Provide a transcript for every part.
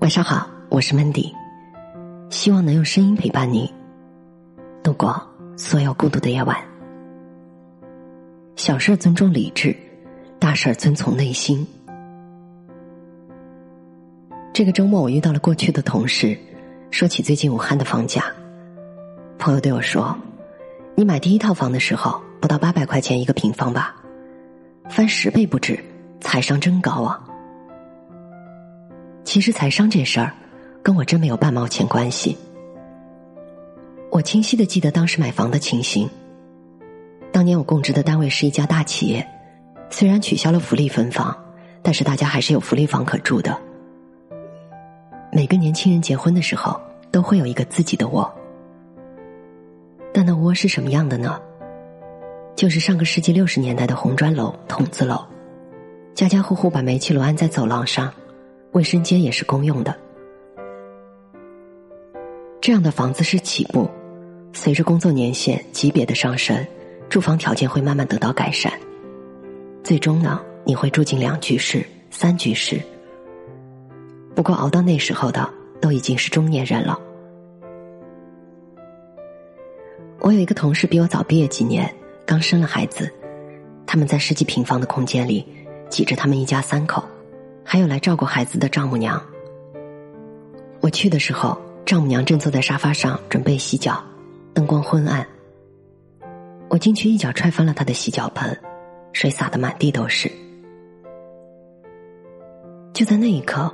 晚上好，我是 Mandy，希望能用声音陪伴你度过所有孤独的夜晚。小事尊重理智，大事遵从内心。这个周末，我遇到了过去的同事，说起最近武汉的房价，朋友对我说：“你买第一套房的时候，不到八百块钱一个平方吧？翻十倍不止，财商真高啊！”其实财商这事儿，跟我真没有半毛钱关系。我清晰的记得当时买房的情形。当年我供职的单位是一家大企业，虽然取消了福利分房，但是大家还是有福利房可住的。每个年轻人结婚的时候，都会有一个自己的窝。但那窝是什么样的呢？就是上个世纪六十年代的红砖楼、筒子楼，家家户户把煤气炉安在走廊上。卫生间也是公用的，这样的房子是起步，随着工作年限级别的上升，住房条件会慢慢得到改善，最终呢，你会住进两居室、三居室。不过熬到那时候的都已经是中年人了。我有一个同事比我早毕业几年，刚生了孩子，他们在十几平方的空间里挤着他们一家三口。还有来照顾孩子的丈母娘。我去的时候，丈母娘正坐在沙发上准备洗脚，灯光昏暗。我进去一脚踹翻了她的洗脚盆，水洒得满地都是。就在那一刻，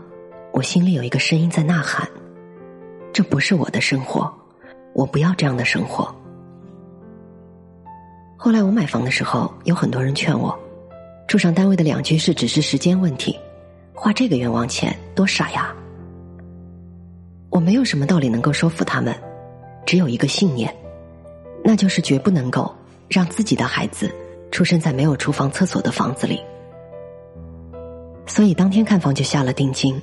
我心里有一个声音在呐喊：“这不是我的生活，我不要这样的生活。”后来我买房的时候，有很多人劝我，住上单位的两居室只是时间问题。花这个冤枉钱多傻呀！我没有什么道理能够说服他们，只有一个信念，那就是绝不能够让自己的孩子出生在没有厨房、厕所的房子里。所以当天看房就下了定金。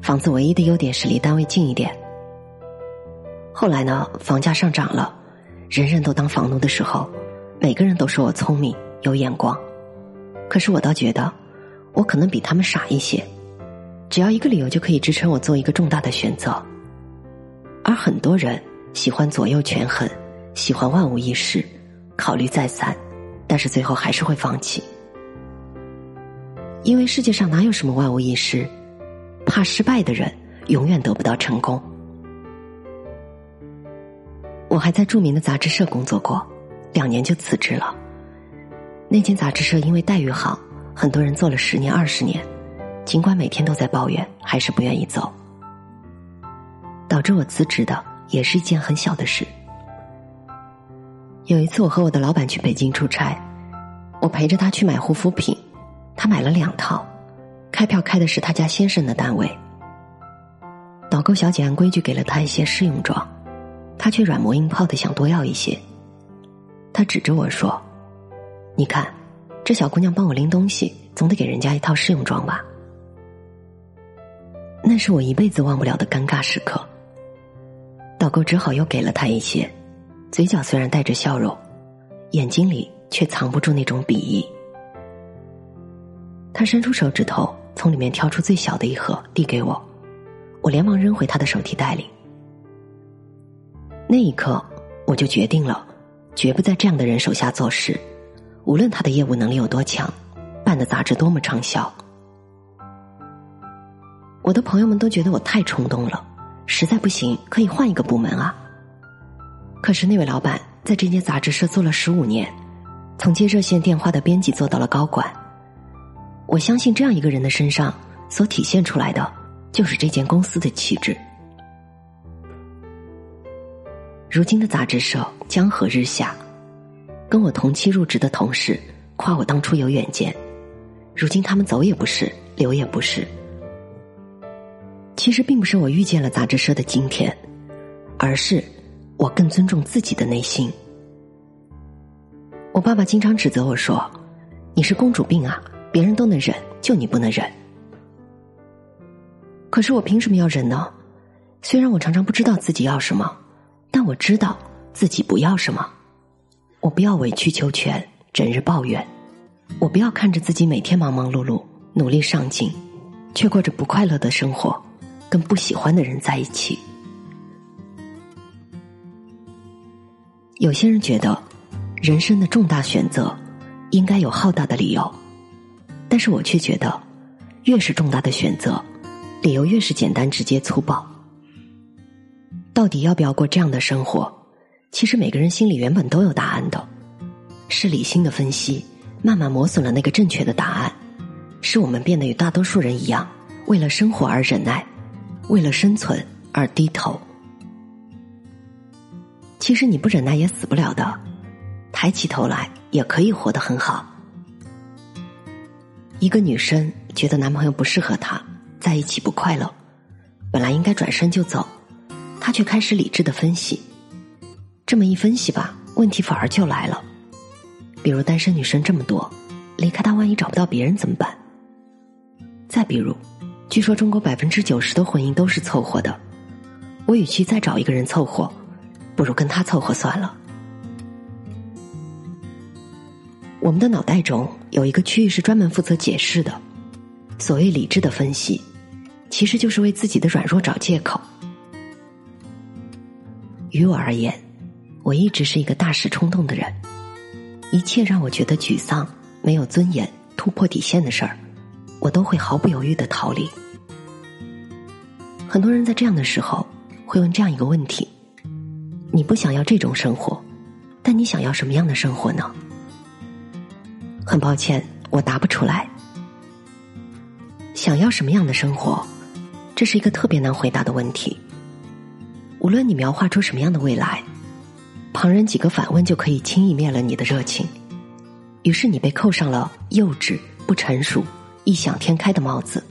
房子唯一的优点是离单位近一点。后来呢，房价上涨了，人人都当房奴的时候，每个人都说我聪明有眼光，可是我倒觉得。我可能比他们傻一些，只要一个理由就可以支撑我做一个重大的选择。而很多人喜欢左右权衡，喜欢万无一失，考虑再三，但是最后还是会放弃，因为世界上哪有什么万无一失？怕失败的人永远得不到成功。我还在著名的杂志社工作过，两年就辞职了。那间杂志社因为待遇好。很多人做了十年、二十年，尽管每天都在抱怨，还是不愿意走。导致我辞职的也是一件很小的事。有一次，我和我的老板去北京出差，我陪着他去买护肤品，他买了两套，开票开的是他家先生的单位。导购小姐按规矩给了他一些试用装，他却软磨硬泡的想多要一些。他指着我说：“你看。”这小姑娘帮我拎东西，总得给人家一套试用装吧？那是我一辈子忘不了的尴尬时刻。导购只好又给了她一些，嘴角虽然带着笑容，眼睛里却藏不住那种鄙夷。他伸出手指头，从里面挑出最小的一盒，递给我，我连忙扔回他的手提袋里。那一刻，我就决定了，绝不在这样的人手下做事。无论他的业务能力有多强，办的杂志多么畅销，我的朋友们都觉得我太冲动了，实在不行可以换一个部门啊。可是那位老板在这间杂志社做了十五年，从接热线电话的编辑做到了高管，我相信这样一个人的身上所体现出来的，就是这间公司的气质。如今的杂志社江河日下。跟我同期入职的同事夸我当初有远见，如今他们走也不是，留也不是。其实并不是我遇见了杂志社的今天，而是我更尊重自己的内心。我爸爸经常指责我说：“你是公主病啊，别人都能忍，就你不能忍。”可是我凭什么要忍呢？虽然我常常不知道自己要什么，但我知道自己不要什么。我不要委曲求全，整日抱怨；我不要看着自己每天忙忙碌碌、努力上进，却过着不快乐的生活，跟不喜欢的人在一起。有些人觉得，人生的重大选择应该有浩大的理由，但是我却觉得，越是重大的选择，理由越是简单直接粗暴。到底要不要过这样的生活？其实每个人心里原本都有答案的，是理性的分析慢慢磨损了那个正确的答案，使我们变得与大多数人一样，为了生活而忍耐，为了生存而低头。其实你不忍耐也死不了的，抬起头来也可以活得很好。一个女生觉得男朋友不适合她，在一起不快乐，本来应该转身就走，她却开始理智的分析。这么一分析吧，问题反而就来了。比如单身女生这么多，离开他万一找不到别人怎么办？再比如，据说中国百分之九十的婚姻都是凑合的，我与其再找一个人凑合。不如跟他凑合算了。我们的脑袋中有一个区域是专门负责解释的，所谓理智的分析，其实就是为自己的软弱找借口。于我而言，我一直是一个大事冲动的人，一切让我觉得沮丧、没有尊严、突破底线的事儿，我都会毫不犹豫的逃离。很多人在这样的时候会问这样一个问题。你不想要这种生活，但你想要什么样的生活呢？很抱歉，我答不出来。想要什么样的生活，这是一个特别难回答的问题。无论你描画出什么样的未来，旁人几个反问就可以轻易灭了你的热情。于是你被扣上了幼稚、不成熟、异想天开的帽子。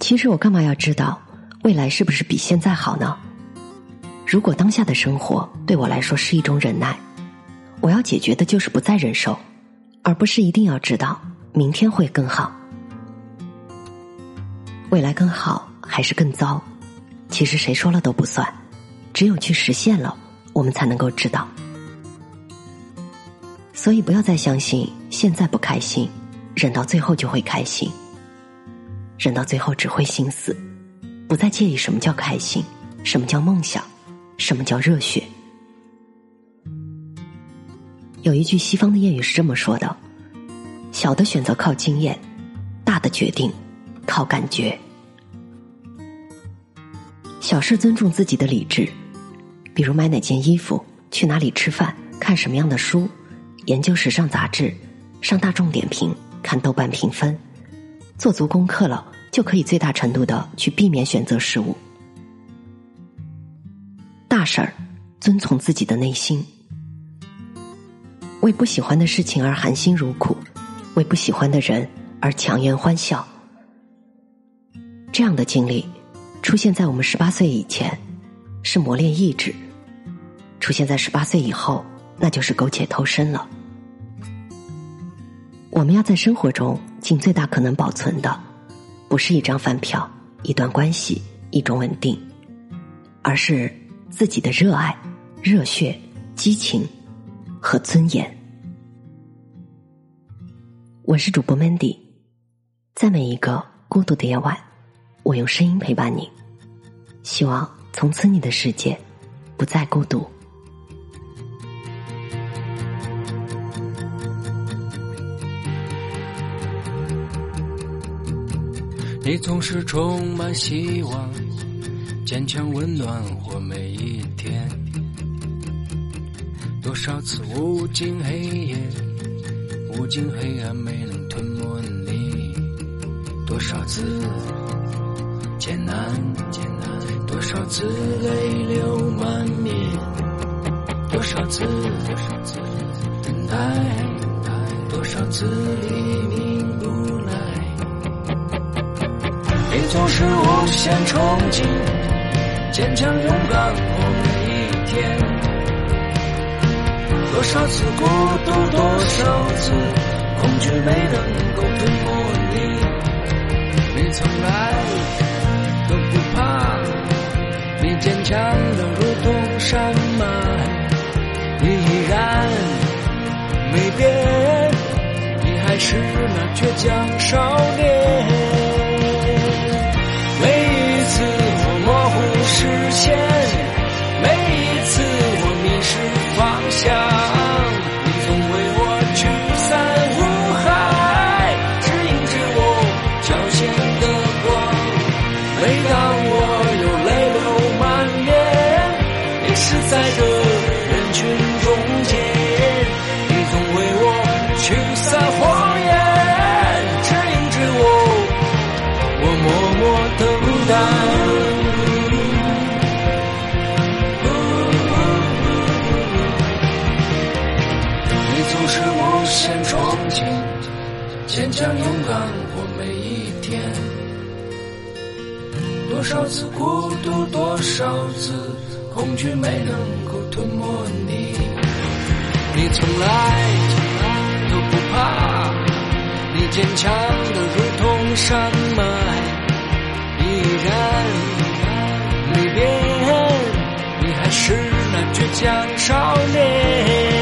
其实我干嘛要知道未来是不是比现在好呢？如果当下的生活对我来说是一种忍耐，我要解决的就是不再忍受，而不是一定要知道明天会更好。未来更好还是更糟，其实谁说了都不算，只有去实现了，我们才能够知道。所以不要再相信现在不开心，忍到最后就会开心，忍到最后只会心死，不再介意什么叫开心，什么叫梦想。什么叫热血？有一句西方的谚语是这么说的：“小的选择靠经验，大的决定靠感觉。”小事尊重自己的理智，比如买哪件衣服、去哪里吃饭、看什么样的书、研究时尚杂志、上大众点评、看豆瓣评分，做足功课了，就可以最大程度的去避免选择失误。大事儿，遵从自己的内心，为不喜欢的事情而含辛茹苦，为不喜欢的人而强颜欢笑。这样的经历出现在我们十八岁以前，是磨练意志；出现在十八岁以后，那就是苟且偷生了。我们要在生活中尽最大可能保存的，不是一张饭票、一段关系、一种稳定，而是。自己的热爱、热血、激情和尊严。我是主播 Mandy，在每一个孤独的夜晚，我用声音陪伴你，希望从此你的世界不再孤独。你总是充满希望。坚强温暖我每一天，多少次无尽黑夜，无尽黑暗没能吞没你，多少次艰难艰难，多少次泪流满面，多少次等待，多少次黎明不来，你总是无限憧憬。坚强勇敢过每一天，多少次孤独，多少次恐惧没能够吞没你。你从来，坚强的如同山脉，你依然没变，你还是那倔强少年。每一次我模糊视线。多少次孤独，多少次恐惧，没能够吞没你。你从来从来都不怕，你坚强的如同山脉，依然没变，你还是那倔强少年。